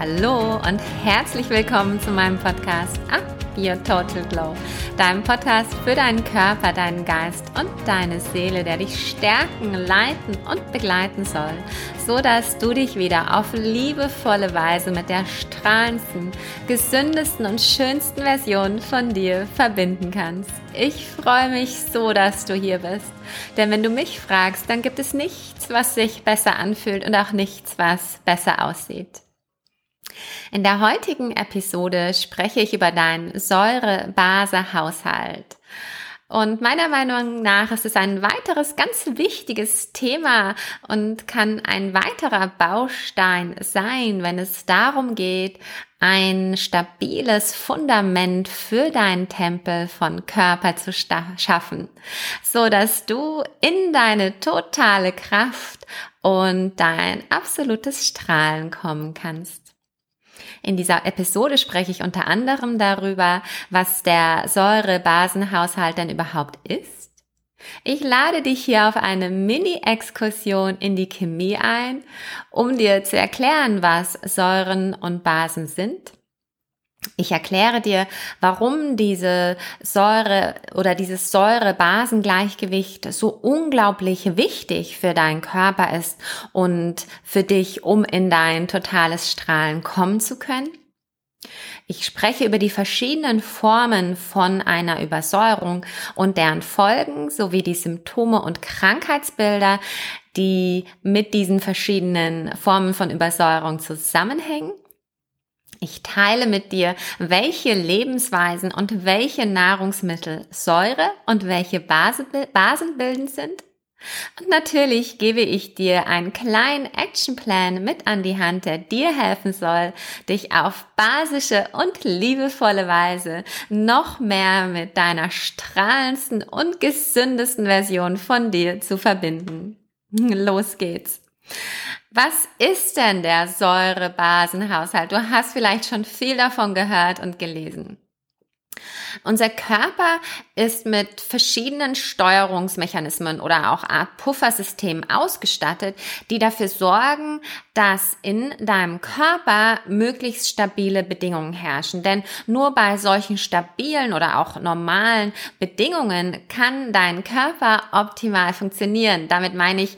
Hallo und herzlich willkommen zu meinem Podcast Up Your Total Glow, deinem Podcast für deinen Körper, deinen Geist und deine Seele, der dich stärken, leiten und begleiten soll, so dass du dich wieder auf liebevolle Weise mit der strahlendsten, gesündesten und schönsten Version von dir verbinden kannst. Ich freue mich so, dass du hier bist, denn wenn du mich fragst, dann gibt es nichts, was sich besser anfühlt und auch nichts, was besser aussieht. In der heutigen Episode spreche ich über deinen Säure-Base-Haushalt. Und meiner Meinung nach ist es ein weiteres ganz wichtiges Thema und kann ein weiterer Baustein sein, wenn es darum geht, ein stabiles Fundament für deinen Tempel von Körper zu schaffen, so dass du in deine totale Kraft und dein absolutes Strahlen kommen kannst. In dieser Episode spreche ich unter anderem darüber, was der Säure-Basenhaushalt denn überhaupt ist. Ich lade dich hier auf eine Mini-Exkursion in die Chemie ein, um dir zu erklären, was Säuren und Basen sind ich erkläre dir, warum diese Säure oder dieses Säure-Basen-Gleichgewicht so unglaublich wichtig für deinen Körper ist und für dich, um in dein totales Strahlen kommen zu können. Ich spreche über die verschiedenen Formen von einer Übersäuerung und deren Folgen sowie die Symptome und Krankheitsbilder, die mit diesen verschiedenen Formen von Übersäuerung zusammenhängen. Ich teile mit dir, welche Lebensweisen und welche Nahrungsmittel Säure und welche basenbildend sind. Und natürlich gebe ich dir einen kleinen Actionplan mit an die Hand, der dir helfen soll, dich auf basische und liebevolle Weise noch mehr mit deiner strahlendsten und gesündesten Version von dir zu verbinden. Los geht's. Was ist denn der Säurebasenhaushalt? Du hast vielleicht schon viel davon gehört und gelesen. Unser Körper ist mit verschiedenen Steuerungsmechanismen oder auch Art Puffersystemen ausgestattet, die dafür sorgen, dass in deinem Körper möglichst stabile Bedingungen herrschen. Denn nur bei solchen stabilen oder auch normalen Bedingungen kann dein Körper optimal funktionieren. Damit meine ich,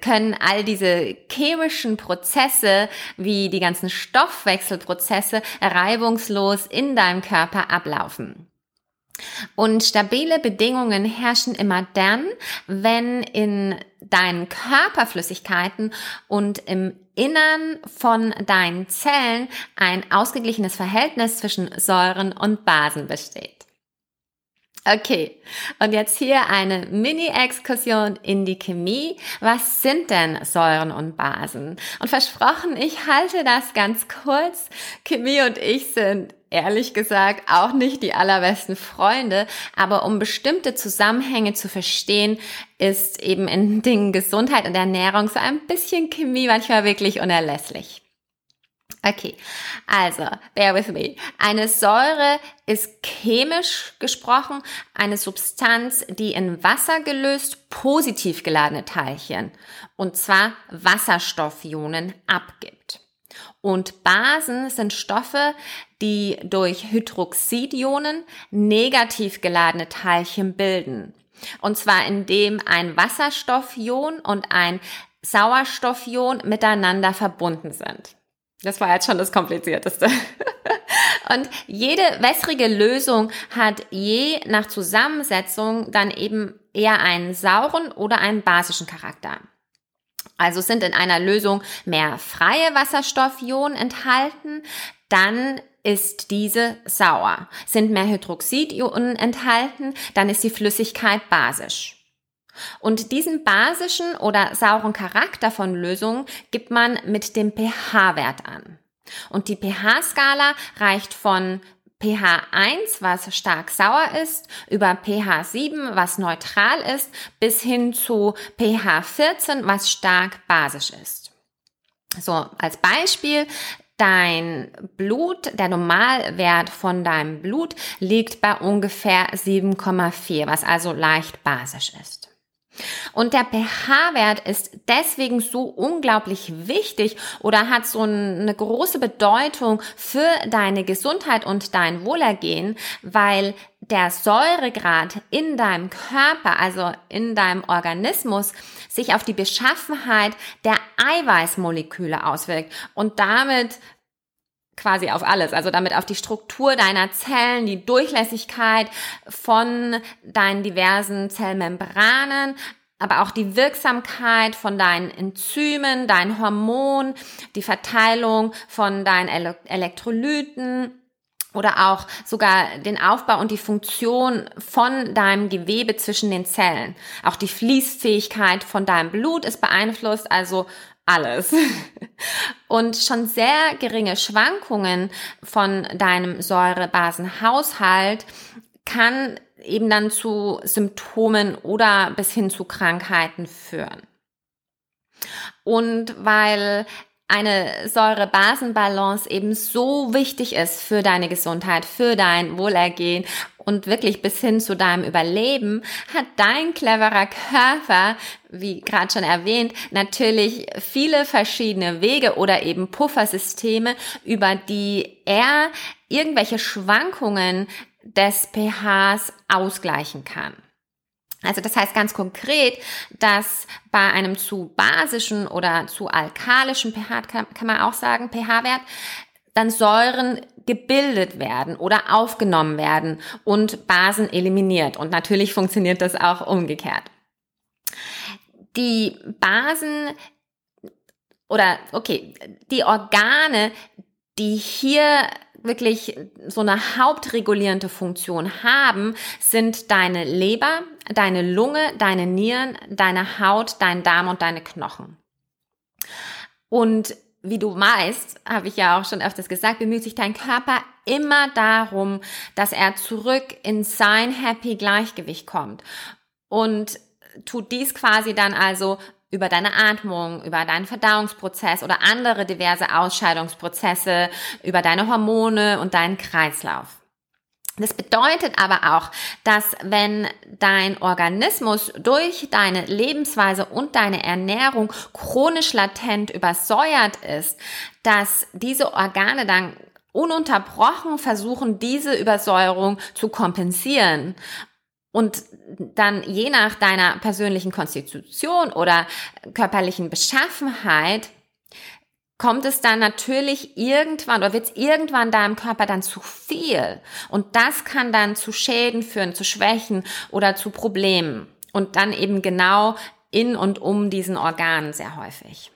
können all diese chemischen Prozesse wie die ganzen Stoffwechselprozesse reibungslos in deinem Körper ablaufen. Und stabile Bedingungen herrschen immer dann, wenn in deinen Körperflüssigkeiten und im Innern von deinen Zellen ein ausgeglichenes Verhältnis zwischen Säuren und Basen besteht. Okay, und jetzt hier eine Mini-Exkursion in die Chemie. Was sind denn Säuren und Basen? Und versprochen, ich halte das ganz kurz. Chemie und ich sind ehrlich gesagt auch nicht die allerbesten Freunde, aber um bestimmte Zusammenhänge zu verstehen, ist eben in Dingen Gesundheit und Ernährung so ein bisschen Chemie manchmal wirklich unerlässlich. Okay, also, bear with me. Eine Säure ist chemisch gesprochen eine Substanz, die in Wasser gelöst positiv geladene Teilchen, und zwar Wasserstoffionen, abgibt. Und Basen sind Stoffe, die durch Hydroxidionen negativ geladene Teilchen bilden. Und zwar indem ein Wasserstoffion und ein Sauerstoffion miteinander verbunden sind. Das war jetzt schon das Komplizierteste. Und jede wässrige Lösung hat je nach Zusammensetzung dann eben eher einen sauren oder einen basischen Charakter. Also sind in einer Lösung mehr freie Wasserstoffionen enthalten, dann ist diese sauer. Sind mehr Hydroxidionen enthalten, dann ist die Flüssigkeit basisch. Und diesen basischen oder sauren Charakter von Lösungen gibt man mit dem pH-Wert an. Und die pH-Skala reicht von pH 1, was stark sauer ist, über pH 7, was neutral ist, bis hin zu pH 14, was stark basisch ist. So, als Beispiel, dein Blut, der Normalwert von deinem Blut liegt bei ungefähr 7,4, was also leicht basisch ist. Und der pH-Wert ist deswegen so unglaublich wichtig oder hat so eine große Bedeutung für deine Gesundheit und dein Wohlergehen, weil der Säuregrad in deinem Körper, also in deinem Organismus, sich auf die Beschaffenheit der Eiweißmoleküle auswirkt. Und damit quasi auf alles, also damit auf die Struktur deiner Zellen, die Durchlässigkeit von deinen diversen Zellmembranen, aber auch die Wirksamkeit von deinen Enzymen, deinen Hormonen, die Verteilung von deinen Elektrolyten oder auch sogar den Aufbau und die Funktion von deinem Gewebe zwischen den Zellen. Auch die Fließfähigkeit von deinem Blut ist beeinflusst, also alles. Und schon sehr geringe Schwankungen von deinem Säurebasenhaushalt kann eben dann zu Symptomen oder bis hin zu Krankheiten führen. Und weil eine Säure-Basen-Balance eben so wichtig ist für deine Gesundheit, für dein Wohlergehen und wirklich bis hin zu deinem Überleben, hat dein cleverer Körper, wie gerade schon erwähnt, natürlich viele verschiedene Wege oder eben Puffersysteme, über die er irgendwelche Schwankungen des pHs ausgleichen kann. Also das heißt ganz konkret, dass bei einem zu basischen oder zu alkalischen pH, kann, man auch sagen, pH-Wert, dann Säuren gebildet werden oder aufgenommen werden und Basen eliminiert. Und natürlich funktioniert das auch umgekehrt. Die Basen oder okay, die Organe, die hier wirklich so eine hauptregulierende Funktion haben, sind deine Leber, deine Lunge, deine Nieren, deine Haut, dein Darm und deine Knochen. Und wie du weißt, habe ich ja auch schon öfters gesagt, bemüht sich dein Körper immer darum, dass er zurück in sein Happy Gleichgewicht kommt. Und tut dies quasi dann also über deine Atmung, über deinen Verdauungsprozess oder andere diverse Ausscheidungsprozesse, über deine Hormone und deinen Kreislauf. Das bedeutet aber auch, dass wenn dein Organismus durch deine Lebensweise und deine Ernährung chronisch latent übersäuert ist, dass diese Organe dann ununterbrochen versuchen, diese Übersäuerung zu kompensieren. Und dann je nach deiner persönlichen Konstitution oder körperlichen Beschaffenheit kommt es dann natürlich irgendwann oder wird es irgendwann deinem Körper dann zu viel. Und das kann dann zu Schäden führen, zu Schwächen oder zu Problemen. Und dann eben genau in und um diesen Organen sehr häufig.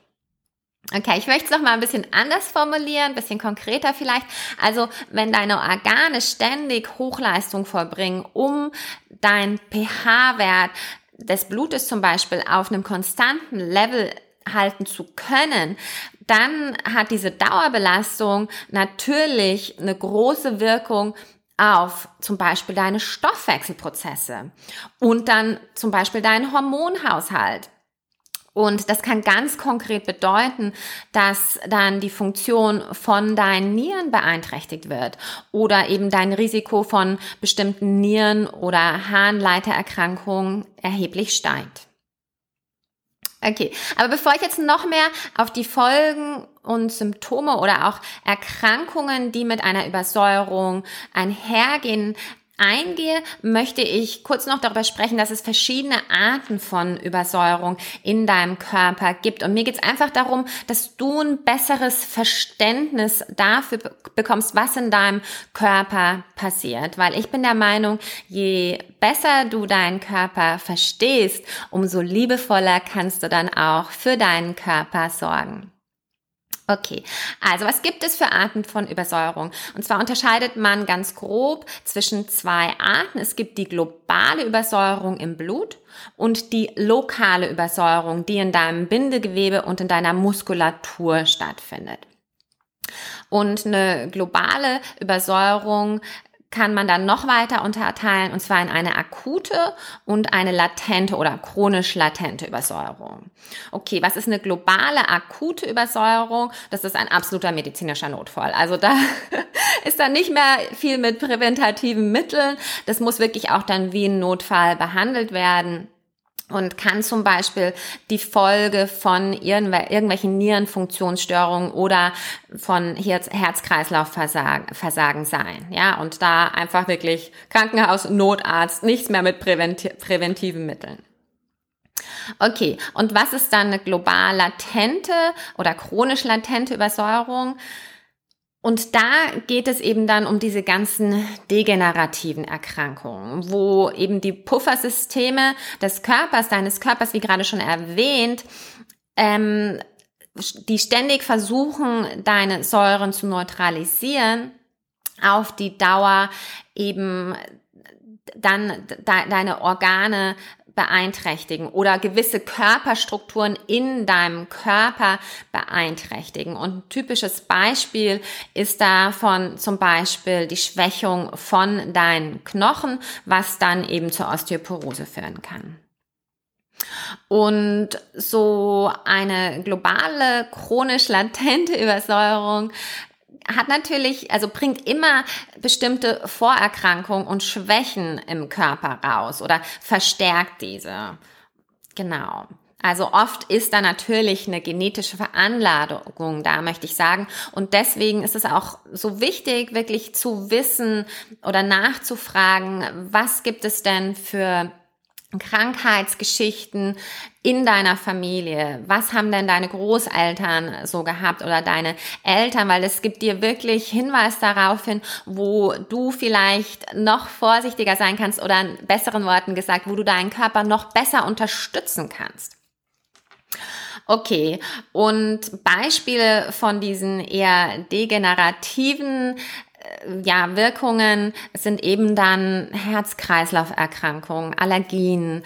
Okay, ich möchte es noch mal ein bisschen anders formulieren, ein bisschen konkreter vielleicht. Also, wenn deine Organe ständig Hochleistung vollbringen, um dein pH-Wert des Blutes zum Beispiel auf einem konstanten Level halten zu können, dann hat diese Dauerbelastung natürlich eine große Wirkung auf zum Beispiel deine Stoffwechselprozesse und dann zum Beispiel deinen Hormonhaushalt. Und das kann ganz konkret bedeuten, dass dann die Funktion von deinen Nieren beeinträchtigt wird oder eben dein Risiko von bestimmten Nieren- oder Harnleitererkrankungen erheblich steigt. Okay, aber bevor ich jetzt noch mehr auf die Folgen und Symptome oder auch Erkrankungen, die mit einer Übersäuerung einhergehen, eingehe, möchte ich kurz noch darüber sprechen, dass es verschiedene Arten von Übersäuerung in deinem Körper gibt. Und mir geht es einfach darum, dass du ein besseres Verständnis dafür bekommst, was in deinem Körper passiert. Weil ich bin der Meinung, je besser du deinen Körper verstehst, umso liebevoller kannst du dann auch für deinen Körper sorgen. Okay, also was gibt es für Arten von Übersäuerung? Und zwar unterscheidet man ganz grob zwischen zwei Arten. Es gibt die globale Übersäuerung im Blut und die lokale Übersäuerung, die in deinem Bindegewebe und in deiner Muskulatur stattfindet. Und eine globale Übersäuerung kann man dann noch weiter unterteilen, und zwar in eine akute und eine latente oder chronisch latente Übersäuerung. Okay, was ist eine globale akute Übersäuerung? Das ist ein absoluter medizinischer Notfall. Also da ist dann nicht mehr viel mit präventativen Mitteln. Das muss wirklich auch dann wie ein Notfall behandelt werden. Und kann zum Beispiel die Folge von irgendwelchen Nierenfunktionsstörungen oder von Herz-Kreislauf-Versagen sein. Ja, und da einfach wirklich Krankenhaus, Notarzt, nichts mehr mit präventiven Mitteln. Okay, und was ist dann eine global latente oder chronisch latente Übersäuerung? Und da geht es eben dann um diese ganzen degenerativen Erkrankungen, wo eben die Puffersysteme des Körpers, deines Körpers, wie gerade schon erwähnt, ähm, die ständig versuchen, deine Säuren zu neutralisieren, auf die Dauer eben dann de deine Organe beeinträchtigen oder gewisse Körperstrukturen in deinem Körper beeinträchtigen. Und ein typisches Beispiel ist davon zum Beispiel die Schwächung von deinen Knochen, was dann eben zur Osteoporose führen kann. Und so eine globale chronisch latente Übersäuerung hat natürlich, also bringt immer bestimmte Vorerkrankungen und Schwächen im Körper raus oder verstärkt diese. Genau. Also oft ist da natürlich eine genetische Veranlagung da, möchte ich sagen. Und deswegen ist es auch so wichtig, wirklich zu wissen oder nachzufragen, was gibt es denn für Krankheitsgeschichten in deiner Familie. Was haben denn deine Großeltern so gehabt oder deine Eltern? Weil es gibt dir wirklich Hinweis darauf hin, wo du vielleicht noch vorsichtiger sein kannst oder in besseren Worten gesagt, wo du deinen Körper noch besser unterstützen kannst. Okay, und Beispiele von diesen eher degenerativen ja, Wirkungen sind eben dann Herz-Kreislauf-Erkrankungen, Allergien,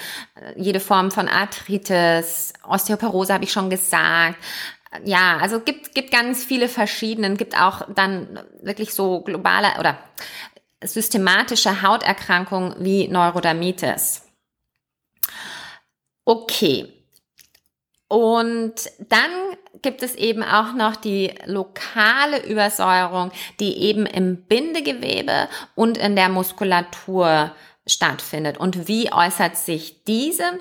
jede Form von Arthritis, Osteoporose habe ich schon gesagt. Ja, also gibt, gibt ganz viele verschiedene, gibt auch dann wirklich so globale oder systematische Hauterkrankungen wie Neurodermitis. Okay. Und dann gibt es eben auch noch die lokale Übersäuerung, die eben im Bindegewebe und in der Muskulatur stattfindet. Und wie äußert sich diese?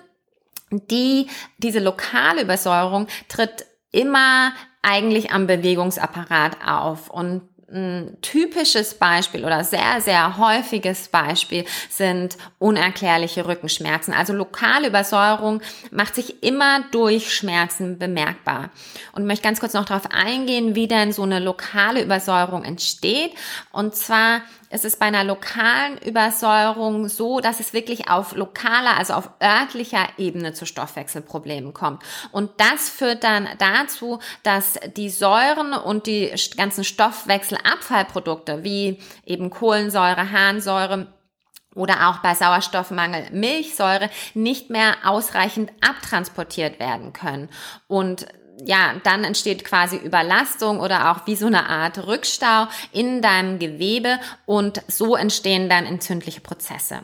Die, diese lokale Übersäuerung tritt immer eigentlich am Bewegungsapparat auf und ein typisches Beispiel oder sehr, sehr häufiges Beispiel sind unerklärliche Rückenschmerzen. Also lokale Übersäuerung macht sich immer durch Schmerzen bemerkbar. Und möchte ganz kurz noch darauf eingehen, wie denn so eine lokale Übersäuerung entsteht. Und zwar ist es bei einer lokalen Übersäuerung so, dass es wirklich auf lokaler, also auf örtlicher Ebene zu Stoffwechselproblemen kommt. Und das führt dann dazu, dass die Säuren und die ganzen Stoffwechselabfallprodukte wie eben Kohlensäure, Harnsäure, oder auch bei Sauerstoffmangel Milchsäure nicht mehr ausreichend abtransportiert werden können. Und ja, dann entsteht quasi Überlastung oder auch wie so eine Art Rückstau in deinem Gewebe und so entstehen dann entzündliche Prozesse.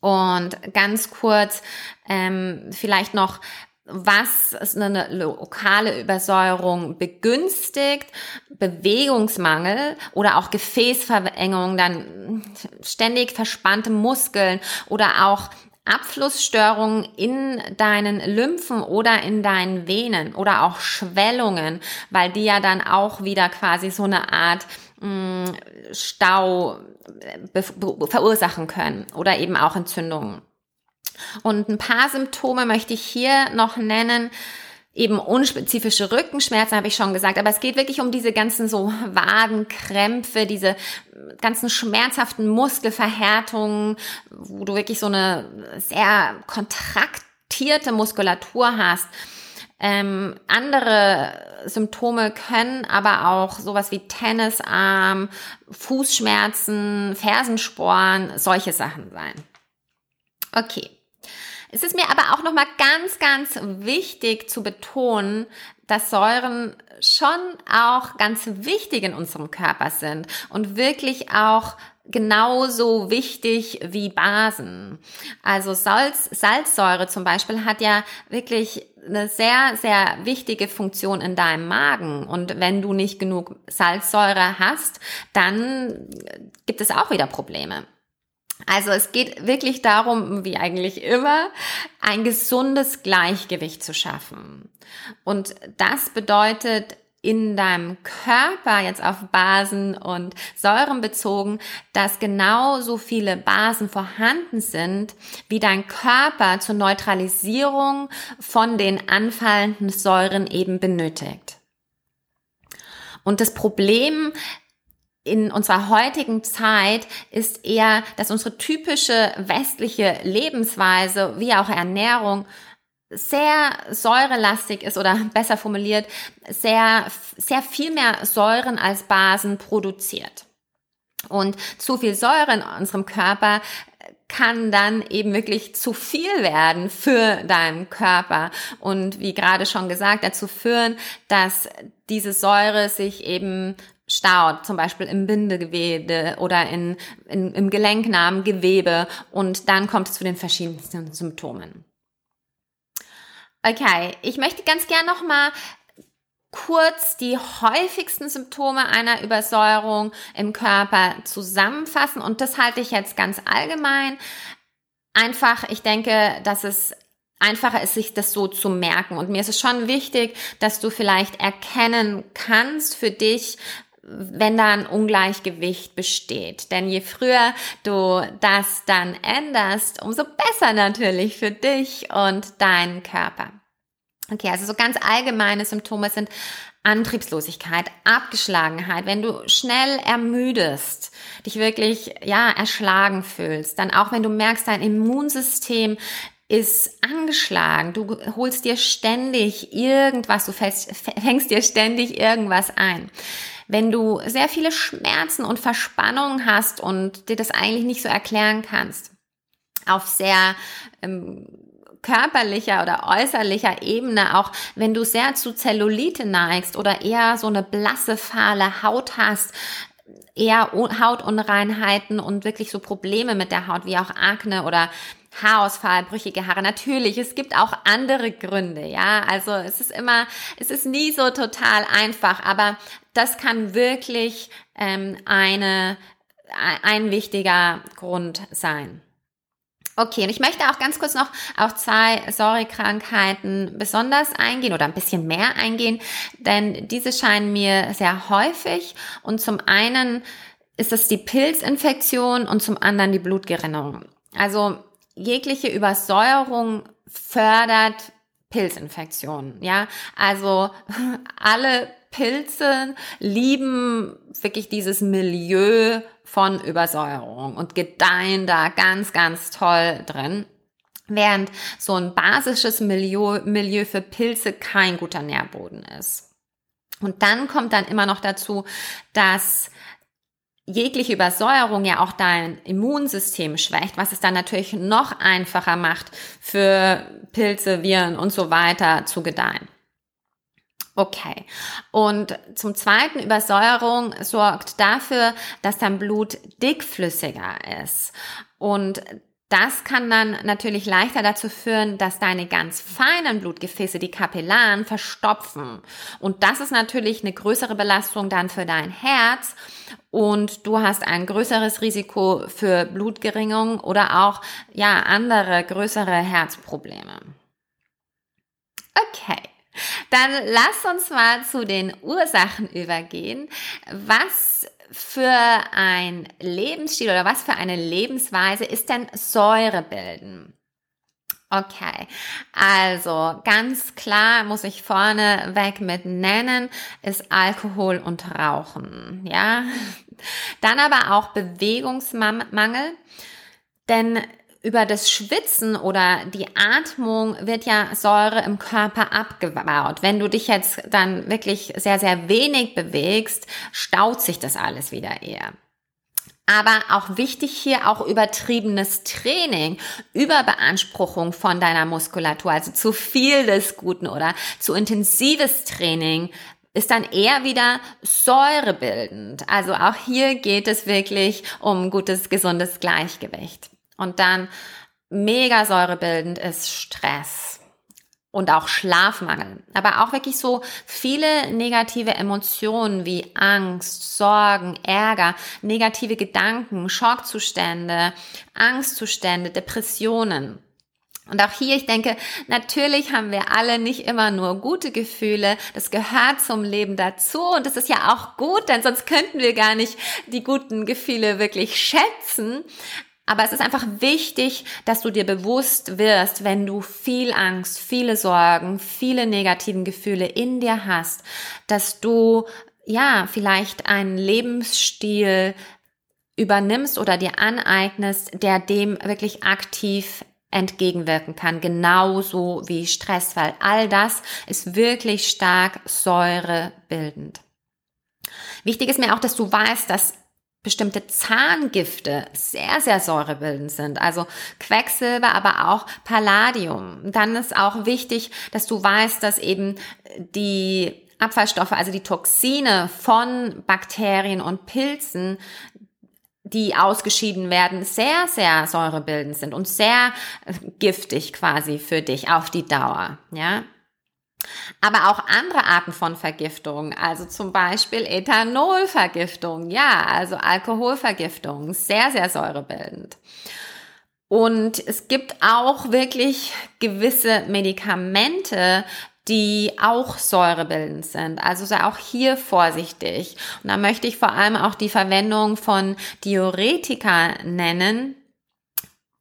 Und ganz kurz ähm, vielleicht noch, was ist eine lokale Übersäuerung begünstigt, Bewegungsmangel oder auch Gefäßverengung, dann ständig verspannte Muskeln oder auch Abflussstörungen in deinen Lymphen oder in deinen Venen oder auch Schwellungen, weil die ja dann auch wieder quasi so eine Art mh, mm, Stau äh, verursachen können oder eben auch Entzündungen. Und ein paar Symptome möchte ich hier noch nennen eben unspezifische Rückenschmerzen, habe ich schon gesagt. Aber es geht wirklich um diese ganzen so Wadenkrämpfe, diese ganzen schmerzhaften Muskelverhärtungen, wo du wirklich so eine sehr kontraktierte Muskulatur hast. Ähm, andere Symptome können aber auch sowas wie Tennisarm, Fußschmerzen, Fersensporn, solche Sachen sein. Okay. Es ist mir aber auch nochmal ganz, ganz wichtig zu betonen, dass Säuren schon auch ganz wichtig in unserem Körper sind und wirklich auch genauso wichtig wie Basen. Also Salz, Salzsäure zum Beispiel hat ja wirklich eine sehr, sehr wichtige Funktion in deinem Magen. Und wenn du nicht genug Salzsäure hast, dann gibt es auch wieder Probleme. Also es geht wirklich darum, wie eigentlich immer, ein gesundes Gleichgewicht zu schaffen. Und das bedeutet in deinem Körper jetzt auf Basen und Säuren bezogen, dass genauso viele Basen vorhanden sind, wie dein Körper zur Neutralisierung von den anfallenden Säuren eben benötigt. Und das Problem in unserer heutigen Zeit ist eher, dass unsere typische westliche Lebensweise wie auch Ernährung sehr säurelastig ist oder besser formuliert, sehr, sehr viel mehr Säuren als Basen produziert. Und zu viel Säure in unserem Körper kann dann eben wirklich zu viel werden für deinen Körper und wie gerade schon gesagt dazu führen, dass diese Säure sich eben staut, zum Beispiel im Bindegewebe oder in, in, im gelenknahen Gewebe und dann kommt es zu den verschiedensten Symptomen. Okay, ich möchte ganz gern nochmal kurz die häufigsten Symptome einer Übersäuerung im Körper zusammenfassen und das halte ich jetzt ganz allgemein. Einfach, ich denke, dass es einfacher ist, sich das so zu merken. Und mir ist es schon wichtig, dass du vielleicht erkennen kannst für dich, wenn da ein Ungleichgewicht besteht. Denn je früher du das dann änderst, umso besser natürlich für dich und deinen Körper. Okay, also so ganz allgemeine Symptome sind Antriebslosigkeit, Abgeschlagenheit, wenn du schnell ermüdest, dich wirklich, ja, erschlagen fühlst, dann auch wenn du merkst, dein Immunsystem ist angeschlagen. Du holst dir ständig irgendwas, du fängst, fängst dir ständig irgendwas ein. Wenn du sehr viele Schmerzen und Verspannungen hast und dir das eigentlich nicht so erklären kannst, auf sehr ähm, körperlicher oder äußerlicher Ebene, auch wenn du sehr zu Zellulite neigst oder eher so eine blasse, fahle Haut hast, eher Hautunreinheiten und wirklich so Probleme mit der Haut, wie auch Akne oder Haarausfall, brüchige Haare. Natürlich, es gibt auch andere Gründe, ja. Also es ist immer, es ist nie so total einfach, aber das kann wirklich ähm, eine, ein wichtiger Grund sein. Okay, und ich möchte auch ganz kurz noch auf zwei Säurekrankheiten besonders eingehen oder ein bisschen mehr eingehen, denn diese scheinen mir sehr häufig und zum einen ist es die Pilzinfektion und zum anderen die Blutgerinnung. Also jegliche Übersäuerung fördert Pilzinfektionen, ja? Also alle Pilze lieben wirklich dieses Milieu von Übersäuerung und gedeihen da ganz, ganz toll drin. Während so ein basisches Milieu, Milieu für Pilze kein guter Nährboden ist. Und dann kommt dann immer noch dazu, dass jegliche Übersäuerung ja auch dein Immunsystem schwächt, was es dann natürlich noch einfacher macht für Pilze, Viren und so weiter zu gedeihen. Okay. Und zum zweiten, Übersäuerung sorgt dafür, dass dein Blut dickflüssiger ist. Und das kann dann natürlich leichter dazu führen, dass deine ganz feinen Blutgefäße, die Kapillaren, verstopfen. Und das ist natürlich eine größere Belastung dann für dein Herz. Und du hast ein größeres Risiko für Blutgeringung oder auch, ja, andere größere Herzprobleme. Okay. Dann lass uns mal zu den Ursachen übergehen. Was für ein Lebensstil oder was für eine Lebensweise ist denn Säurebilden? Okay, also ganz klar muss ich vorne weg mit nennen, ist Alkohol und Rauchen, ja. Dann aber auch Bewegungsmangel, denn über das Schwitzen oder die Atmung wird ja Säure im Körper abgebaut. Wenn du dich jetzt dann wirklich sehr, sehr wenig bewegst, staut sich das alles wieder eher. Aber auch wichtig hier auch übertriebenes Training, Überbeanspruchung von deiner Muskulatur, also zu viel des Guten oder zu intensives Training ist dann eher wieder säurebildend. Also auch hier geht es wirklich um gutes, gesundes Gleichgewicht. Und dann mega säurebildend ist Stress. und auch Schlafmangel. Aber auch wirklich so viele negative Emotionen wie Angst, Sorgen, Ärger, negative Gedanken, Schockzustände, Angstzustände, Depressionen. Und auch hier, ich denke, natürlich haben wir alle nicht immer nur gute Gefühle. Das gehört zum Leben dazu. Und das ist ja auch gut, denn sonst könnten wir gar nicht die guten Gefühle wirklich schätzen. Aber es ist einfach wichtig, dass du dir bewusst wirst, wenn du viel Angst, viele Sorgen, viele negativen Gefühle in dir hast, dass du ja vielleicht einen Lebensstil übernimmst oder dir aneignest, der dem wirklich aktiv entgegenwirken kann, genauso wie Stress, weil all das ist wirklich stark säurebildend. Wichtig ist mir auch, dass du weißt, dass bestimmte Zahngifte sehr, sehr säurebildend sind. Also Quecksilber, aber auch Palladium. Dann ist auch wichtig, dass du weißt, dass eben die Abfallstoffe, also die Toxine von Bakterien und Pilzen, die ausgeschieden werden, sehr, sehr säurebildend sind und sehr giftig quasi für dich auf die Dauer. Ja, aber auch andere Arten von Vergiftung, also zum Beispiel Ethanolvergiftung, ja, also Alkoholvergiftung, sehr, sehr säurebildend. Und es gibt auch wirklich gewisse Medikamente, die auch säurebildend sind. Also sei auch hier vorsichtig. Und da möchte ich vor allem auch die Verwendung von Diuretika nennen,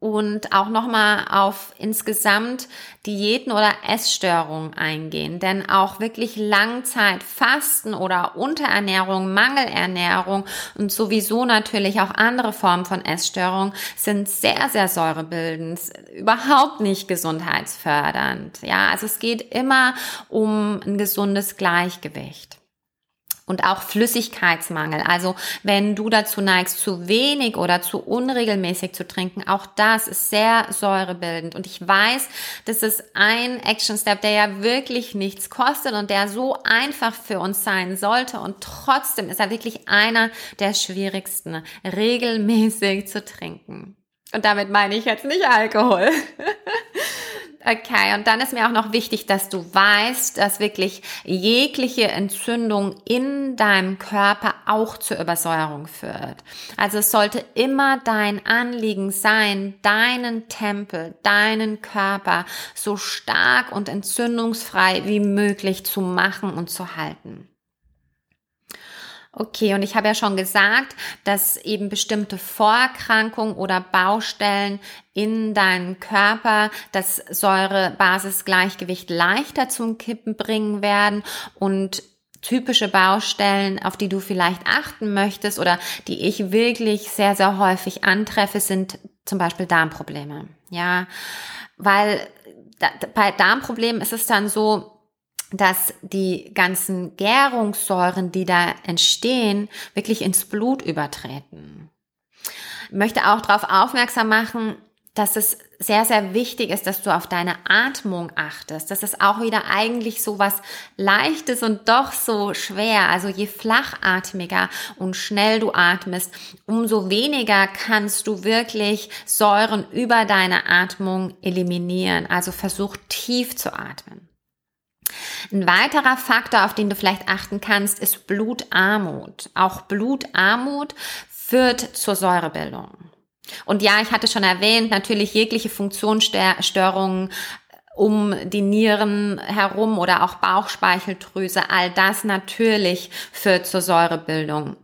und auch nochmal auf insgesamt Diäten oder Essstörungen eingehen. Denn auch wirklich Langzeitfasten oder Unterernährung, Mangelernährung und sowieso natürlich auch andere Formen von Essstörungen sind sehr, sehr säurebildend, überhaupt nicht gesundheitsfördernd. Ja, also es geht immer um ein gesundes Gleichgewicht und auch Flüssigkeitsmangel. Also wenn du dazu neigst, zu wenig oder zu unregelmäßig zu trinken, auch das ist sehr säurebildend. Und ich weiß, das ist ein Action Step, der ja wirklich nichts kostet und der so einfach für uns sein sollte. Und trotzdem ist er wirklich einer der schwierigsten, regelmäßig zu trinken. Und damit meine ich jetzt nicht Alkohol. Okay, und dann ist mir auch noch wichtig, dass du weißt, dass wirklich jegliche Entzündung in deinem Körper auch zur Übersäuerung führt. Also es sollte immer dein Anliegen sein, deinen Tempel, deinen Körper so stark und entzündungsfrei wie möglich zu machen und zu halten. Okay, und ich habe ja schon gesagt, dass eben bestimmte Vorerkrankungen oder Baustellen in deinem Körper das Säure-Basis-Gleichgewicht leichter zum Kippen bringen werden und typische Baustellen, auf die du vielleicht achten möchtest oder die ich wirklich sehr, sehr häufig antreffe, sind zum Beispiel Darmprobleme. Ja, weil bei Darmproblemen ist es dann so, dass die ganzen Gärungssäuren, die da entstehen, wirklich ins Blut übertreten. Ich möchte auch darauf aufmerksam machen, dass es sehr, sehr wichtig ist, dass du auf deine Atmung achtest. Das ist auch wieder eigentlich so was Leichtes und doch so schwer. Also je flachatmiger und schnell du atmest, umso weniger kannst du wirklich Säuren über deine Atmung eliminieren. Also versuch tief zu atmen. Ein weiterer Faktor, auf den du vielleicht achten kannst, ist Blutarmut. Auch Blutarmut führt zur Säurebildung. Und ja, ich hatte schon erwähnt, natürlich jegliche Funktionsstörungen um die Nieren herum oder auch Bauchspeicheldrüse, all das natürlich führt zur Säurebildung.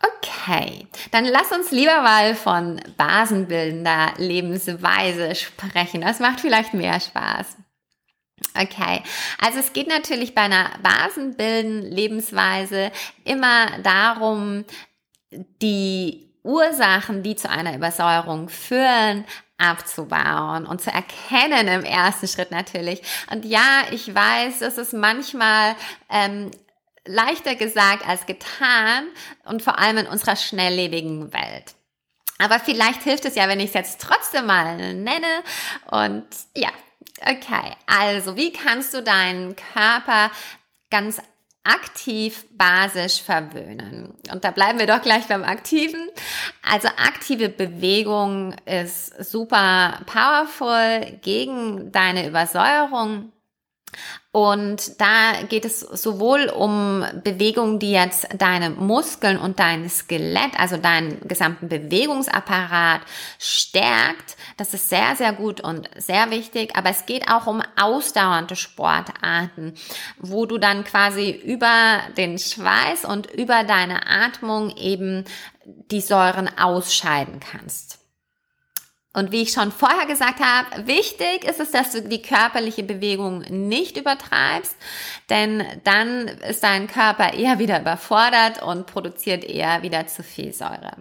Okay, dann lass uns lieber mal von basenbildender Lebensweise sprechen. Das macht vielleicht mehr Spaß. Okay, also es geht natürlich bei einer basenbilden Lebensweise immer darum, die Ursachen, die zu einer Übersäuerung führen, abzubauen und zu erkennen im ersten Schritt natürlich. Und ja, ich weiß, es ist manchmal ähm, leichter gesagt als getan und vor allem in unserer schnelllebigen Welt. Aber vielleicht hilft es ja, wenn ich es jetzt trotzdem mal nenne. Und ja, Okay, also wie kannst du deinen Körper ganz aktiv basisch verwöhnen. Und da bleiben wir doch gleich beim Aktiven. Also aktive Bewegung ist super powerful gegen deine Übersäuerung. Und da geht es sowohl um Bewegungen, die jetzt deine Muskeln und dein Skelett, also deinen gesamten Bewegungsapparat stärkt. Das ist sehr, sehr gut und sehr wichtig. Aber es geht auch um ausdauernde Sportarten, wo du dann quasi über den Schweiß und über deine Atmung eben die Säuren ausscheiden kannst. Und wie ich schon vorher gesagt habe, wichtig ist es, dass du die körperliche Bewegung nicht übertreibst, denn dann ist dein Körper eher wieder überfordert und produziert eher wieder zu viel Säure.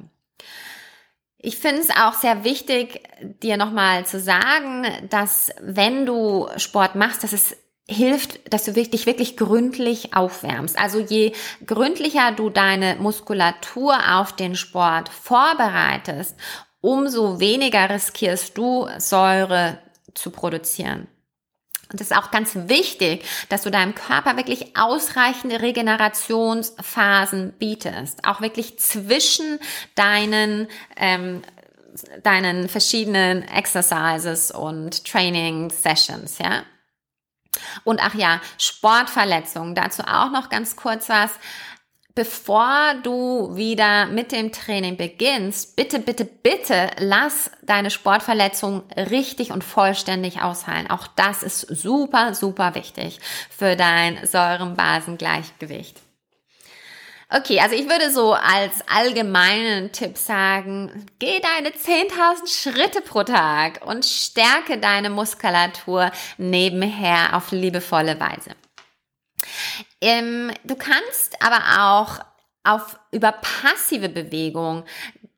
Ich finde es auch sehr wichtig, dir nochmal zu sagen, dass wenn du Sport machst, dass es hilft, dass du dich wirklich gründlich aufwärmst. Also je gründlicher du deine Muskulatur auf den Sport vorbereitest umso weniger riskierst du, Säure zu produzieren. Und es ist auch ganz wichtig, dass du deinem Körper wirklich ausreichende Regenerationsphasen bietest. Auch wirklich zwischen deinen, ähm, deinen verschiedenen Exercises und Training Sessions, ja. Und ach ja, Sportverletzungen. Dazu auch noch ganz kurz was bevor du wieder mit dem Training beginnst, bitte, bitte, bitte lass deine Sportverletzung richtig und vollständig ausheilen. Auch das ist super, super wichtig für dein Säurenbasengleichgewicht. Okay, also ich würde so als allgemeinen Tipp sagen, geh deine 10.000 Schritte pro Tag und stärke deine Muskulatur nebenher auf liebevolle Weise. Ähm, du kannst aber auch auf, über passive Bewegung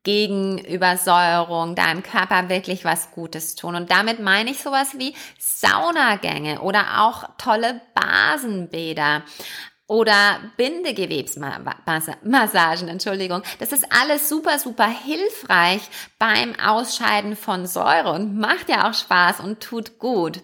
gegen Übersäuerung deinem Körper wirklich was Gutes tun. Und damit meine ich sowas wie Saunagänge oder auch tolle Basenbäder oder Bindegewebsmassagen, Entschuldigung. Das ist alles super, super hilfreich beim Ausscheiden von Säure und macht ja auch Spaß und tut gut.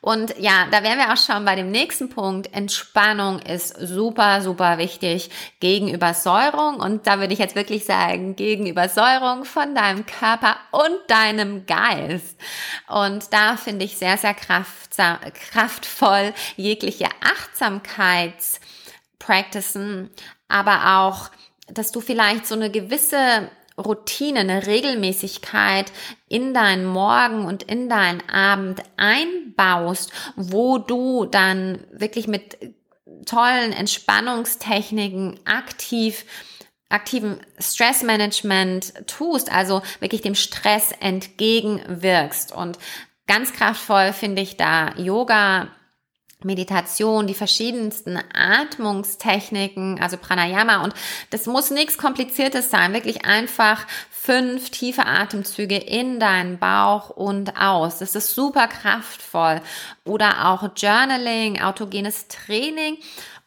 Und ja, da wären wir auch schon bei dem nächsten Punkt. Entspannung ist super, super wichtig gegen Übersäuerung. Und da würde ich jetzt wirklich sagen, gegen Übersäuerung von deinem Körper und deinem Geist. Und da finde ich sehr, sehr kraftvoll jegliche Achtsamkeitspracticen, aber auch, dass du vielleicht so eine gewisse Routine, eine Regelmäßigkeit in deinen Morgen und in deinen Abend einbaust, wo du dann wirklich mit tollen Entspannungstechniken aktiv aktiven Stressmanagement tust, also wirklich dem Stress entgegenwirkst. Und ganz kraftvoll finde ich da Yoga, Meditation, die verschiedensten Atmungstechniken, also Pranayama. Und das muss nichts Kompliziertes sein, wirklich einfach fünf tiefe Atemzüge in deinen Bauch und aus. Das ist super kraftvoll. Oder auch Journaling, autogenes Training.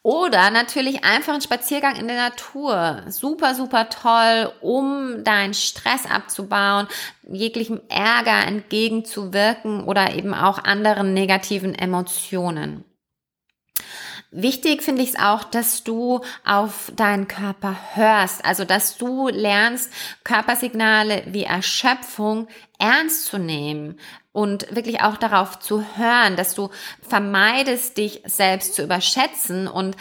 Oder natürlich einfach ein Spaziergang in der Natur. Super, super toll, um deinen Stress abzubauen, jeglichem Ärger entgegenzuwirken oder eben auch anderen negativen Emotionen. Wichtig finde ich es auch, dass du auf deinen Körper hörst, also dass du lernst, Körpersignale wie Erschöpfung ernst zu nehmen und wirklich auch darauf zu hören, dass du vermeidest, dich selbst zu überschätzen und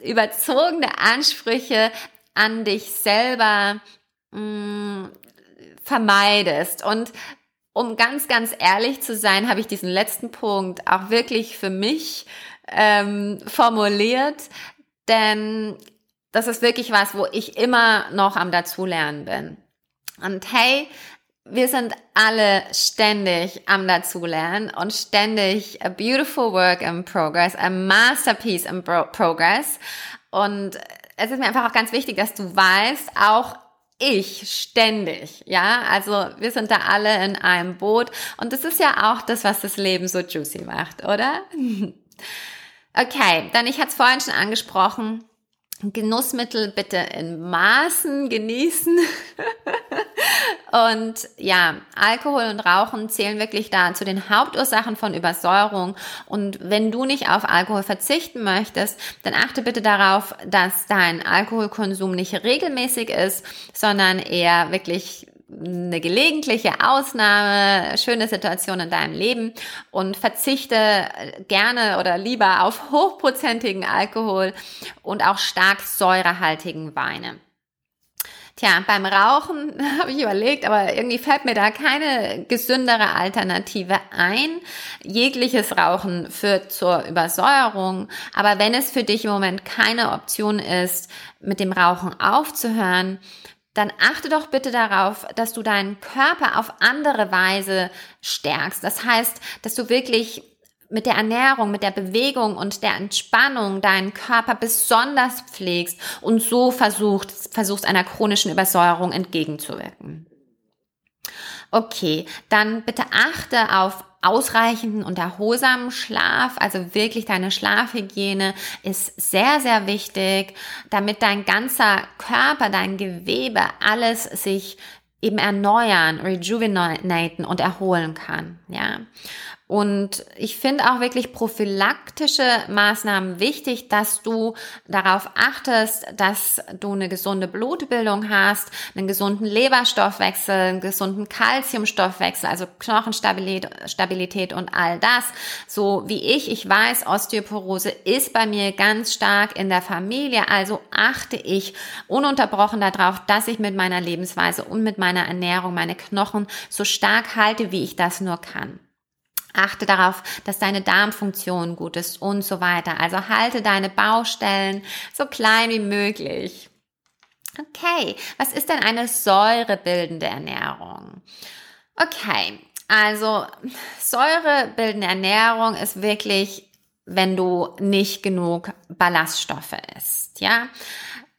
überzogene Ansprüche an dich selber mh, mm, vermeidest. Und um ganz, ganz ehrlich zu sein, habe ich diesen letzten Punkt auch wirklich für mich ähm, formuliert, denn das ist wirklich was, wo ich immer noch am Dazulernen bin. Und hey, wir sind alle ständig am Dazulernen und ständig a beautiful work in progress, a masterpiece in progress. Und es ist mir einfach auch ganz wichtig, dass du weißt, auch ich ständig, ja, also wir sind da alle in einem Boot und das ist ja auch das, was das Leben so juicy macht, oder? Okay, dann ich hatte es vorhin schon angesprochen. Genussmittel bitte in Maßen genießen. und ja, Alkohol und Rauchen zählen wirklich da zu den Hauptursachen von Übersäuerung. Und wenn du nicht auf Alkohol verzichten möchtest, dann achte bitte darauf, dass dein Alkoholkonsum nicht regelmäßig ist, sondern eher wirklich eine gelegentliche Ausnahme, schöne Situation in deinem Leben und verzichte gerne oder lieber auf hochprozentigen Alkohol und auch stark säurehaltigen Weine. Tja, beim Rauchen habe ich überlegt, aber irgendwie fällt mir da keine gesündere Alternative ein. Jegliches Rauchen führt zur Übersäuerung, aber wenn es für dich im Moment keine Option ist, mit dem Rauchen aufzuhören, dann achte doch bitte darauf, dass du deinen Körper auf andere Weise stärkst. Das heißt, dass du wirklich mit der Ernährung, mit der Bewegung und der Entspannung deinen Körper besonders pflegst und so versuchst, versuchst einer chronischen Übersäuerung entgegenzuwirken. Okay, dann bitte achte auf ausreichenden und erholsamen Schlaf, also wirklich deine Schlafhygiene ist sehr, sehr wichtig, damit dein ganzer Körper, dein Gewebe, alles sich eben erneuern, rejuvenaten und erholen kann, ja. Und ich finde auch wirklich prophylaktische Maßnahmen wichtig, dass du darauf achtest, dass du eine gesunde Blutbildung hast, einen gesunden Leberstoffwechsel, einen gesunden Kalziumstoffwechsel, also Knochenstabilität und all das. So wie ich, ich weiß, Osteoporose ist bei mir ganz stark in der Familie, also achte ich ununterbrochen darauf, dass ich mit meiner Lebensweise und mit meiner Ernährung meine Knochen so stark halte, wie ich das nur kann. Achte darauf, dass deine Darmfunktion gut ist und so weiter. Also halte deine Baustellen so klein wie möglich. Okay, was ist denn eine säurebildende Ernährung? Okay, also säurebildende Ernährung ist wirklich, wenn du nicht genug Ballaststoffe isst, ja?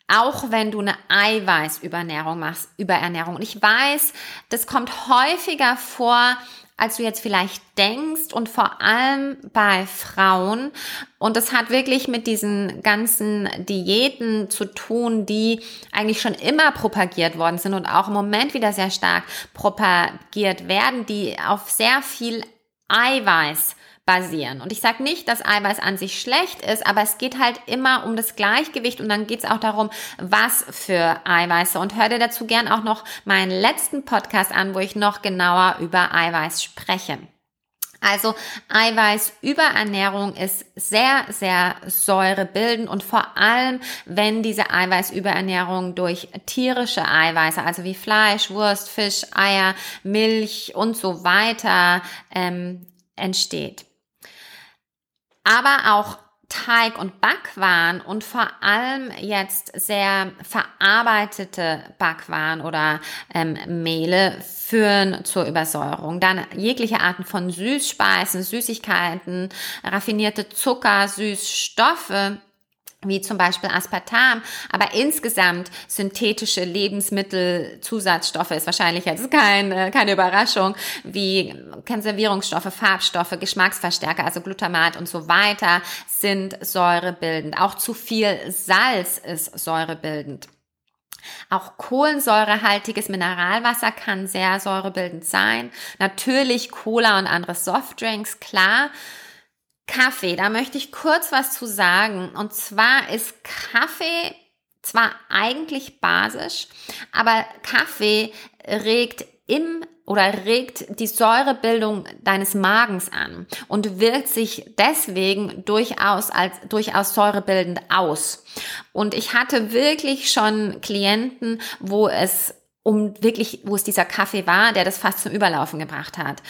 Auch wenn du eine Eiweißübernährung machst, Überernährung. Und ich weiß, das kommt häufiger vor, als du jetzt vielleicht denkst und vor allem bei Frauen. Und das hat wirklich mit diesen ganzen Diäten zu tun, die eigentlich schon immer propagiert worden sind und auch im Moment wieder sehr stark propagiert werden, die auf sehr viel Eiweiß basieren. Und ich sage nicht, dass Eiweiß an sich schlecht ist, aber es geht halt immer um das Gleichgewicht und dann geht es auch darum, was für Eiweiße. Und hör dir dazu gern auch noch meinen letzten Podcast an, wo ich noch genauer über Eiweiß spreche. Also Eiweißüberernährung ist sehr, sehr säurebildend und vor allem, wenn diese Eiweißüberernährung durch tierische Eiweiße, also wie Fleisch, Wurst, Fisch, Eier, Milch und so weiter ähm, entsteht aber auch Teig- und Backwaren und vor allem jetzt sehr verarbeitete Backwaren oder ähm, Mehle führen zur Übersäuerung. Dann jegliche Arten von Süßspeisen, Süßigkeiten, raffinierte Zucker, Süßstoffe wie zum Beispiel Aspartam, aber insgesamt synthetische Lebensmittel, Zusatzstoffe ist wahrscheinlich jetzt kein, äh, keine Überraschung, wie Konservierungsstoffe, Farbstoffe, Geschmacksverstärker, also Glutamat und so weiter sind säurebildend. Auch zu viel Salz ist säurebildend. Auch kohlensäurehaltiges Mineralwasser kann sehr säurebildend sein. Natürlich Cola und andere Softdrinks, klar. Kaffee, da möchte ich kurz was zu sagen. Und zwar ist Kaffee zwar eigentlich basisch, aber Kaffee regt im oder regt die Säurebildung deines Magens an und wirkt sich deswegen durchaus als durchaus säurebildend aus. Und ich hatte wirklich schon Klienten, wo es um wirklich, wo es dieser Kaffee war, der das fast zum Überlaufen gebracht hat.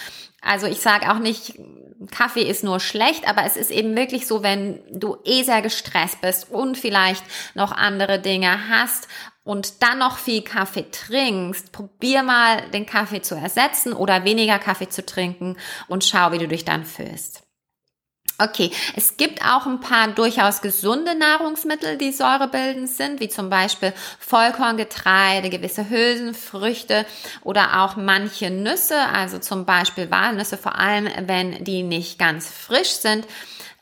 Also ich sage auch nicht, Kaffee ist nur schlecht, aber es ist eben wirklich so, wenn du eh sehr gestresst bist und vielleicht noch andere Dinge hast und dann noch viel Kaffee trinkst, probier mal den Kaffee zu ersetzen oder weniger Kaffee zu trinken und schau, wie du dich dann fühlst. Okay, es gibt auch ein paar durchaus gesunde Nahrungsmittel, die säurebildend sind, wie zum Beispiel Vollkorngetreide, gewisse Hülsenfrüchte oder auch manche Nüsse, also zum Beispiel Walnüsse, vor allem wenn die nicht ganz frisch sind.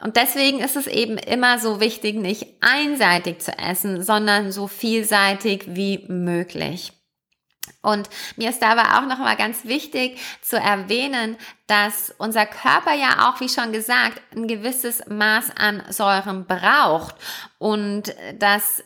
Und deswegen ist es eben immer so wichtig, nicht einseitig zu essen, sondern so vielseitig wie möglich. Und mir ist dabei auch noch mal ganz wichtig zu erwähnen, dass unser Körper ja auch, wie schon gesagt, ein gewisses Maß an Säuren braucht. Und dass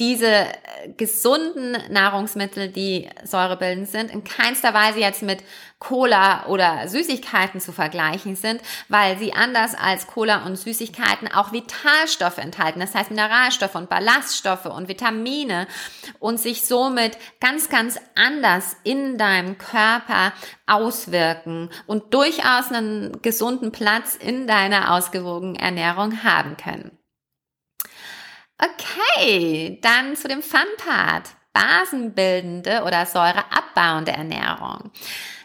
diese äh, gesunden Nahrungsmittel, die säurebildend sind, in keinster Weise jetzt mit Cola oder Süßigkeiten zu vergleichen sind, weil sie anders als Cola und Süßigkeiten auch Vitalstoffe enthalten, das heißt Mineralstoffe und Ballaststoffe und Vitamine und sich somit ganz, ganz anders in deinem Körper auswirken und durchaus einen gesunden Platz in deiner ausgewogenen Ernährung haben können. Okay, dann zu dem Fun-Part. Basenbildende oder säureabbauende Ernährung.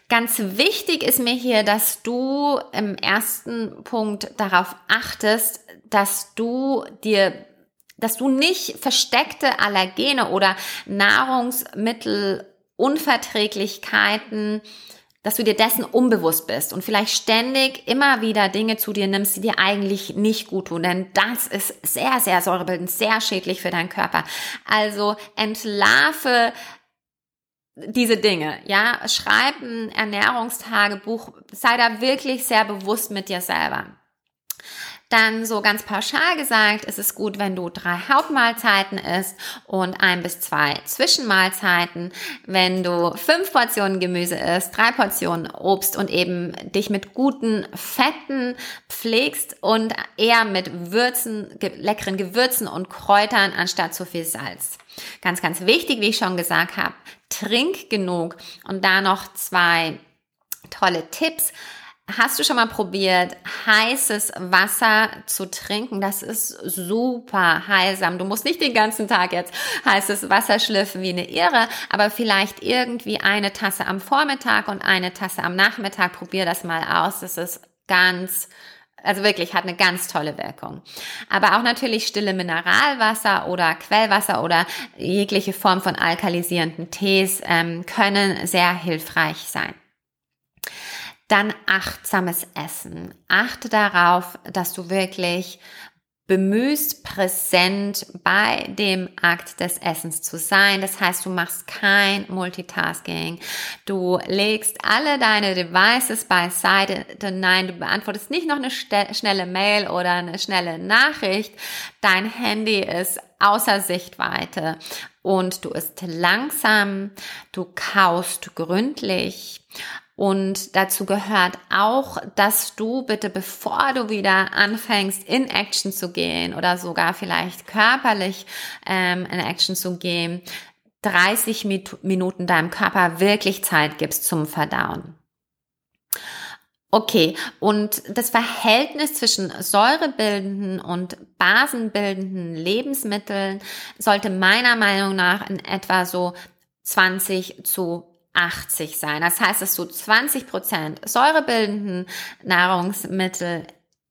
Ganz wichtig ist mir hier, dass du im ersten Punkt darauf achtest, dass du dir dass du nicht versteckte Allergene oder Nahrungsmittelunverträglichkeiten dass du dir dessen unbewusst bist und vielleicht ständig immer wieder Dinge zu dir nimmst, die dir eigentlich nicht gut tun, denn das ist sehr, sehr säurebildend, sehr schädlich für deinen Körper. Also entlarve diese Dinge, ja, schreib ein Ernährungstagebuch, sei da wirklich sehr bewusst mit dir selber. Dann so ganz pauschal gesagt, ist es gut, wenn du drei Hauptmahlzeiten isst und ein bis zwei Zwischenmahlzeiten. Wenn du fünf Portionen Gemüse isst, drei Portionen Obst und eben dich mit guten Fetten pflegst und eher mit Würzen, leckeren Gewürzen und Kräutern anstatt zu viel Salz. Ganz, ganz wichtig, wie ich schon gesagt habe, trink genug. Und da noch zwei tolle Tipps. Hast du schon mal probiert, heißes Wasser zu trinken? Das ist super heilsam. Du musst nicht den ganzen Tag jetzt heißes Wasser schlürfen wie eine Irre, aber vielleicht irgendwie eine Tasse am Vormittag und eine Tasse am Nachmittag. Probier das mal aus. Das ist ganz also wirklich hat eine ganz tolle Wirkung. Aber auch natürlich stille Mineralwasser oder Quellwasser oder jegliche Form von alkalisierenden Tees ähm, können sehr hilfreich sein. Dann achtsames Essen. Achte darauf, dass du wirklich bemühst, präsent bei dem Akt des Essens zu sein. Das heißt, du machst kein Multitasking. Du legst alle deine Devices beiseite. Nein, du beantwortest nicht noch eine schnelle Mail oder eine schnelle Nachricht. Dein Handy ist außer Sichtweite und du isst langsam, du kaust gründlich und dazu gehört auch, dass du bitte, bevor du wieder anfängst, in Action zu gehen oder sogar vielleicht körperlich ähm, in Action zu gehen, 30 Minuten deinem Körper wirklich Zeit gibst zum Verdauen. Okay, und das Verhältnis zwischen säurebildenden und basenbildenden Lebensmitteln sollte meiner Meinung nach in etwa so 20 zu 80 sein. Das heißt, dass du 20 Prozent säurebildenden Nahrungsmittel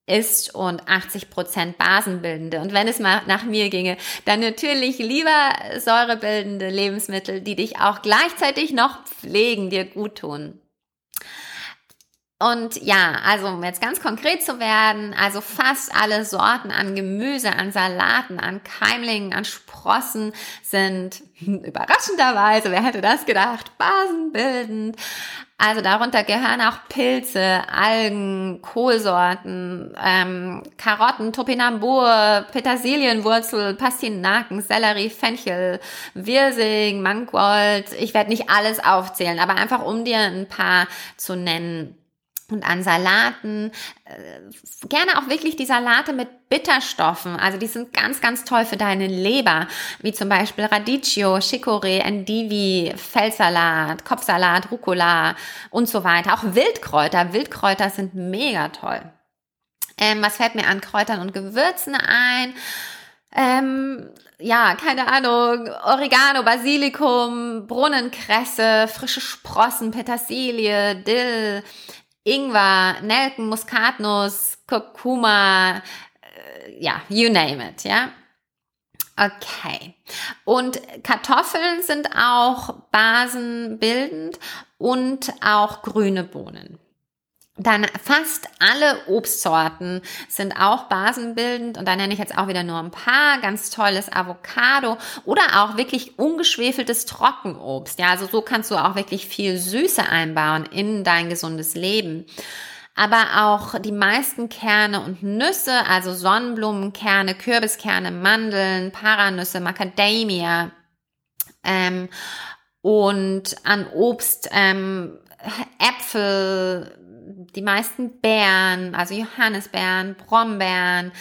isst und 80 Prozent basenbildende. Und wenn es mal nach mir ginge, dann natürlich lieber säurebildende Lebensmittel, die dich auch gleichzeitig noch pflegen, dir gut tun. Und ja, also um jetzt ganz konkret zu werden, also fast alle Sorten an Gemüse, an Salaten, an Keimlingen, an Sprossen sind überraschenderweise, wer hätte das gedacht, basenbildend. Also darunter gehören auch Pilze, Algen, Kohlsorten, ähm, Karotten, Topinambur, Petersilienwurzel, Pastinaken, Sellerie, Fenchel, Wirsing, Mangold. Ich werde nicht alles aufzählen, aber einfach um dir ein paar zu nennen und an Salaten. Äh, gerne auch wirklich die Salate mit Bitterstoffen. Also die sind ganz, ganz toll für deine Leber, wie zum Beispiel Radicchio, Chicorée, Endivi, Feldsalat, Kopfsalat, Rucola und so weiter. Auch Wildkräuter. Wildkräuter sind mega toll. Ähm, was fällt mir an Kräutern und Gewürzen ein? Ähm, ja, keine Ahnung, Oregano, Basilikum, Brunnenkresse, frische Sprossen, Petersilie, Dill, Ingwer, Nelken, Muskatnuss, Kurkuma, äh, ja, you name it, ja. Okay. Und Kartoffeln sind auch basenbildend und auch grüne Bohnen. Dann fast alle Obstsorten sind auch basenbildend und da nenne ich jetzt auch wieder nur ein paar. Ganz tolles Avocado oder auch wirklich ungeschwefeltes Trockenobst. Ja, also so kannst du auch wirklich viel Süße einbauen in dein gesundes Leben aber auch die meisten Kerne und Nüsse, also Sonnenblumenkerne, Kürbiskerne, Mandeln, Paranüsse, Macadamia ähm, und an Obst ähm, Äpfel, die meisten Beeren, also Johannisbeeren, Brombeeren,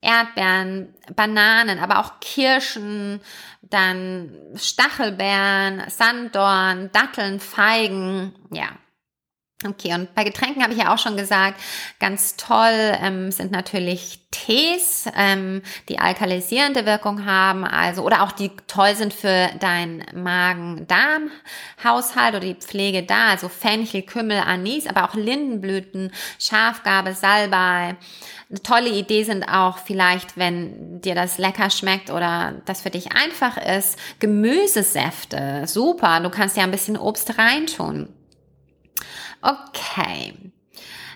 Erdbeeren, Bananen, aber auch Kirschen, dann Stachelbeeren, Sanddorn, Datteln, Feigen, ja, Okay, und bei Getränken habe ich ja auch schon gesagt, ganz toll ähm, sind natürlich Tees, ähm, die alkalisierende Wirkung haben, also oder auch die toll sind für dein Magen-Darm-Haushalt oder die Pflege da, also Fenchel, Kümmel, Anis, aber auch Lindenblüten, Schafgarbe, Salbei. Eine tolle Idee sind auch vielleicht, wenn dir das lecker schmeckt oder das für dich einfach ist, Gemüsesäfte. Super, du kannst ja ein bisschen Obst reintun. Okay.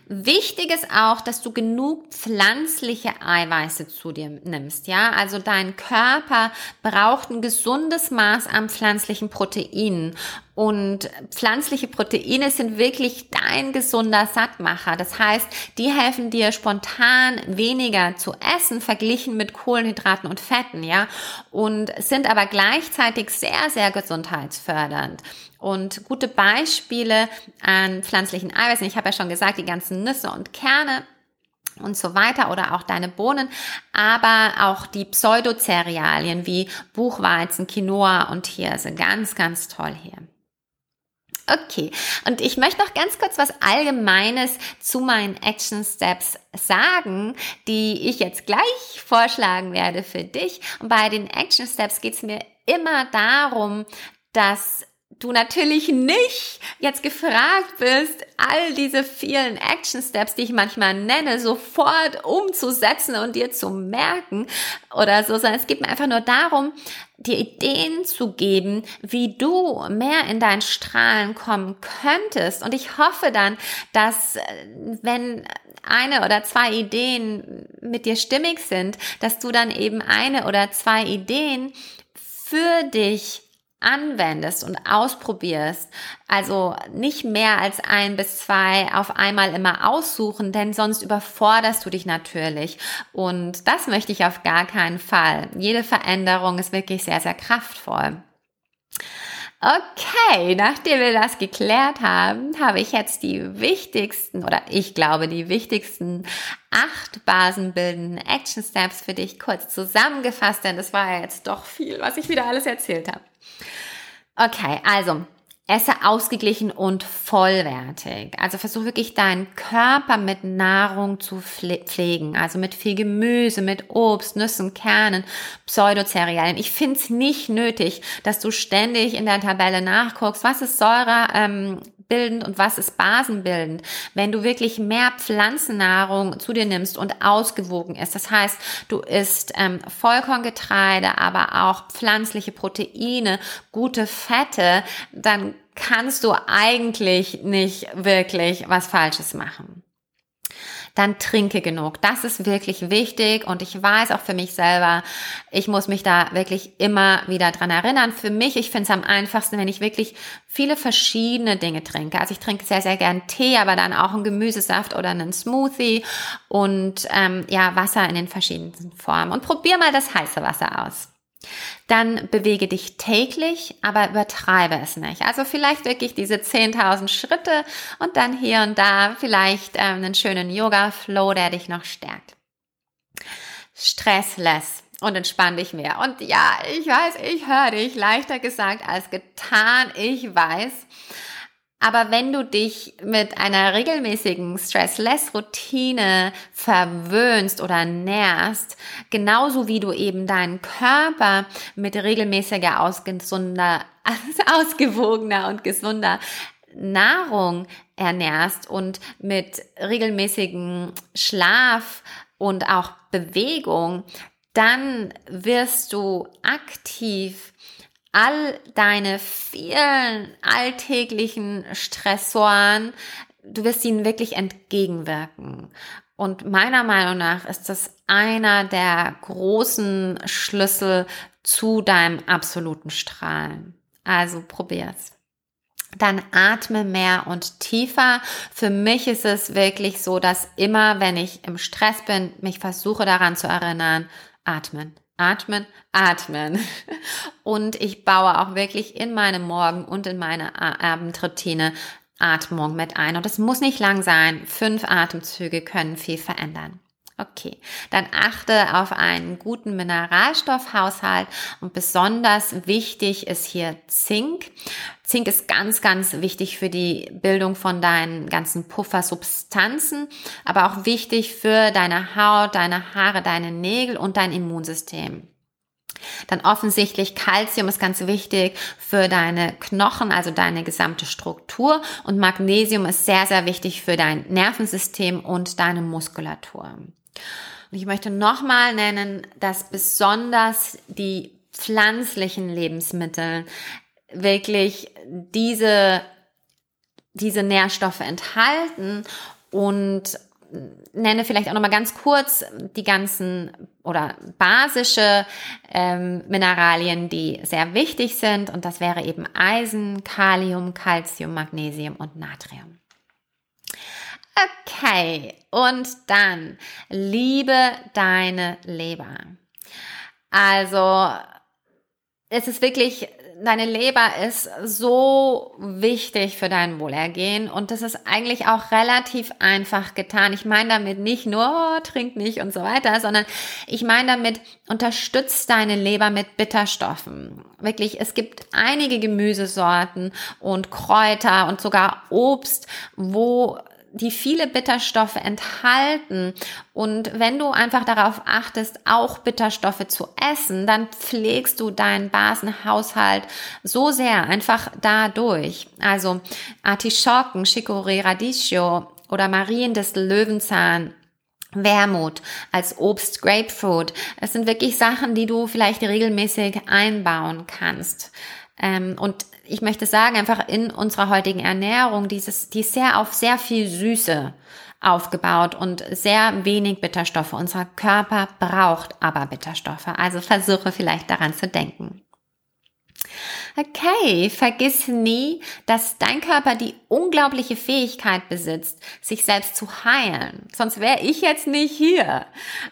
Wichtig ist auch, dass du genug pflanzliche Eiweiße zu dir nimmst, ja? Also dein Körper braucht ein gesundes Maß an pflanzlichen Proteinen und pflanzliche Proteine sind wirklich dein gesunder Sattmacher. Das heißt, die helfen dir spontan weniger zu essen verglichen mit Kohlenhydraten und Fetten, ja? Und sind aber gleichzeitig sehr, sehr gesundheitsfördernd. Und gute Beispiele an pflanzlichen Eiweißen, ich habe ja schon gesagt, die ganzen Nüsse und Kerne und so weiter oder auch deine Bohnen, aber auch die Pseudocerealien wie Buchweizen, Quinoa und Hirse. Ganz, ganz toll hier. Okay, und ich möchte noch ganz kurz was Allgemeines zu meinen Action Steps sagen, die ich jetzt gleich vorschlagen werde für dich. Und bei den Action Steps geht es mir immer darum, dass du natürlich nicht jetzt gefragt bist, all diese vielen Action Steps, die ich manchmal nenne, sofort umzusetzen und dir zu merken oder so, sondern es geht mir einfach nur darum, dir Ideen zu geben, wie du mehr in dein Strahlen kommen könntest. Und ich hoffe dann, dass wenn eine oder zwei Ideen mit dir stimmig sind, dass du dann eben eine oder zwei Ideen für dich anwendest und ausprobierst, also nicht mehr als ein bis zwei auf einmal immer aussuchen, denn sonst überforderst du dich natürlich. Und das möchte ich auf gar keinen Fall. Jede Veränderung ist wirklich sehr, sehr kraftvoll. Okay, nachdem wir das geklärt haben, habe ich jetzt die wichtigsten oder ich glaube die wichtigsten acht basenbildenden Action Steps für dich kurz zusammengefasst, denn das war ja jetzt doch viel, was ich wieder alles erzählt habe. Okay, also esse ausgeglichen und vollwertig. Also versuch wirklich deinen Körper mit Nahrung zu pflegen. Also mit viel Gemüse, mit Obst, Nüssen, Kernen, Pseudocerealien. Ich finde es nicht nötig, dass du ständig in der Tabelle nachguckst, was ist Säure, ähm, bildend und was ist basenbildend. Wenn du wirklich mehr Pflanzennahrung zu dir nimmst und ausgewogen ist, das heißt, du isst ähm, Vollkorngetreide, aber auch pflanzliche Proteine, gute Fette, dann kannst du eigentlich nicht wirklich was Falsches machen dann trinke genug. Das ist wirklich wichtig und ich weiß auch für mich selber, ich muss mich da wirklich immer wieder dran erinnern. Für mich, ich finde es am einfachsten, wenn ich wirklich viele verschiedene Dinge trinke. Also ich trinke sehr, sehr gern Tee, aber dann auch einen Gemüsesaft oder einen Smoothie und ähm, ja, Wasser in den verschiedensten Formen. Und probier mal das heiße Wasser aus. Dann bewege dich täglich, aber übertreibe es nicht. Also vielleicht wirklich diese 10.000 Schritte und dann hier und da vielleicht ähm, einen schönen Yoga-Flow, der dich noch stärkt. Stressless und entspann dich mehr. Und ja, ich weiß, ich höre dich, leichter gesagt als getan, ich weiß. Aber wenn du dich mit einer regelmäßigen Stressless-Routine verwöhnst oder nährst, genauso wie du eben deinen Körper mit regelmäßiger, ausgesunder, ausgewogener und gesunder Nahrung ernährst und mit regelmäßigen Schlaf und auch Bewegung, dann wirst du aktiv all deine vielen alltäglichen Stressoren, du wirst ihnen wirklich entgegenwirken. Und meiner Meinung nach ist das einer der großen Schlüssel zu deinem absoluten Strahlen. Also probier's. Dann atme mehr und tiefer. Für mich ist es wirklich so, dass immer, wenn ich im Stress bin, mich versuche daran zu erinnern, atmen, atmen, atmen. Und ich baue auch wirklich in meine Morgen- und in meine Abendroutine Atmung mit ein. Und es muss nicht lang sein. Fünf Atemzüge können viel verändern. Okay, dann achte auf einen guten Mineralstoffhaushalt und besonders wichtig ist hier Zink. Zink ist ganz, ganz wichtig für die Bildung von deinen ganzen Puffersubstanzen, aber auch wichtig für deine Haut, deine Haare, deine Nägel und dein Immunsystem. Dann offensichtlich Kalzium ist ganz wichtig für deine Knochen, also deine gesamte Struktur. Und Magnesium ist sehr, sehr wichtig für dein Nervensystem und deine Muskulatur. Und ich möchte nochmal nennen, dass besonders die pflanzlichen Lebensmittel wirklich diese, diese Nährstoffe enthalten und nenne vielleicht auch noch mal ganz kurz die ganzen oder basische ähm, Mineralien, die sehr wichtig sind. Und das wäre eben Eisen, Kalium, Calcium, Magnesium und Natrium. Okay, und dann liebe deine Leber. Also es ist wirklich deine Leber ist so wichtig für dein Wohlergehen und das ist eigentlich auch relativ einfach getan. Ich meine damit nicht nur, oh, trink nicht und so weiter, sondern ich meine damit, unterstützt deine Leber mit Bitterstoffen. Wirklich, es gibt einige Gemüsesorten und Kräuter und sogar Obst, wo die viele Bitterstoffe enthalten. Und wenn du einfach darauf achtest, auch Bitterstoffe zu essen, dann pflegst du deinen Basenhaushalt so sehr einfach dadurch. Also Artischocken, Chicorée, Radicchio oder Mariendistel, Löwenzahn, Wermut, als Obst Grapefruit. Es sind wirklich Sachen, die du vielleicht regelmäßig einbauen kannst. Ähm, und ich möchte sagen, einfach in unserer heutigen Ernährung, dieses, die ist sehr auf sehr viel Süße aufgebaut und sehr wenig Bitterstoffe. Unser Körper braucht aber Bitterstoffe. Also versuche vielleicht daran zu denken. Okay, vergiss nie, dass dein Körper die unglaubliche Fähigkeit besitzt, sich selbst zu heilen. Sonst wäre ich jetzt nicht hier.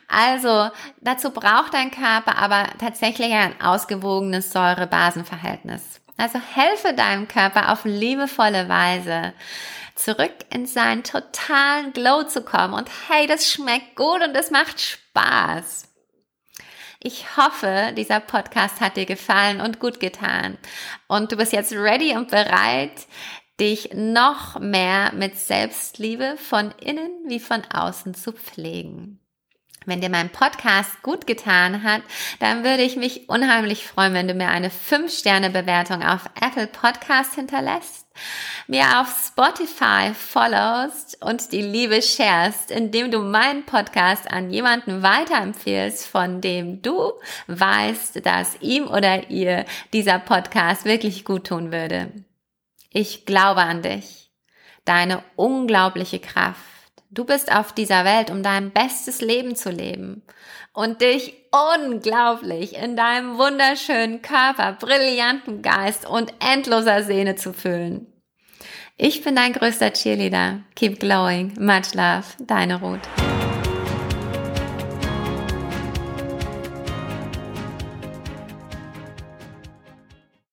Also dazu braucht dein Körper aber tatsächlich ein ausgewogenes Säure-Basen-Verhältnis. Also helfe deinem Körper auf liebevolle Weise zurück in seinen totalen Glow zu kommen. Und hey, das schmeckt gut und das macht Spaß. Ich hoffe, dieser Podcast hat dir gefallen und gut getan. Und du bist jetzt ready und bereit, dich noch mehr mit Selbstliebe von innen wie von außen zu pflegen. Wenn dir mein Podcast gut getan hat, dann würde ich mich unheimlich freuen, wenn du mir eine 5-Sterne-Bewertung auf Apple Podcast hinterlässt, mir auf Spotify followst und die Liebe sharest, indem du meinen Podcast an jemanden weiterempfehlst, von dem du weißt, dass ihm oder ihr dieser Podcast wirklich gut tun würde. Ich glaube an dich, deine unglaubliche Kraft Du bist auf dieser Welt, um dein bestes Leben zu leben und dich unglaublich in deinem wunderschönen Körper, brillanten Geist und endloser Sehne zu fühlen. Ich bin dein größter Cheerleader. Keep glowing. Much love. Deine Ruth.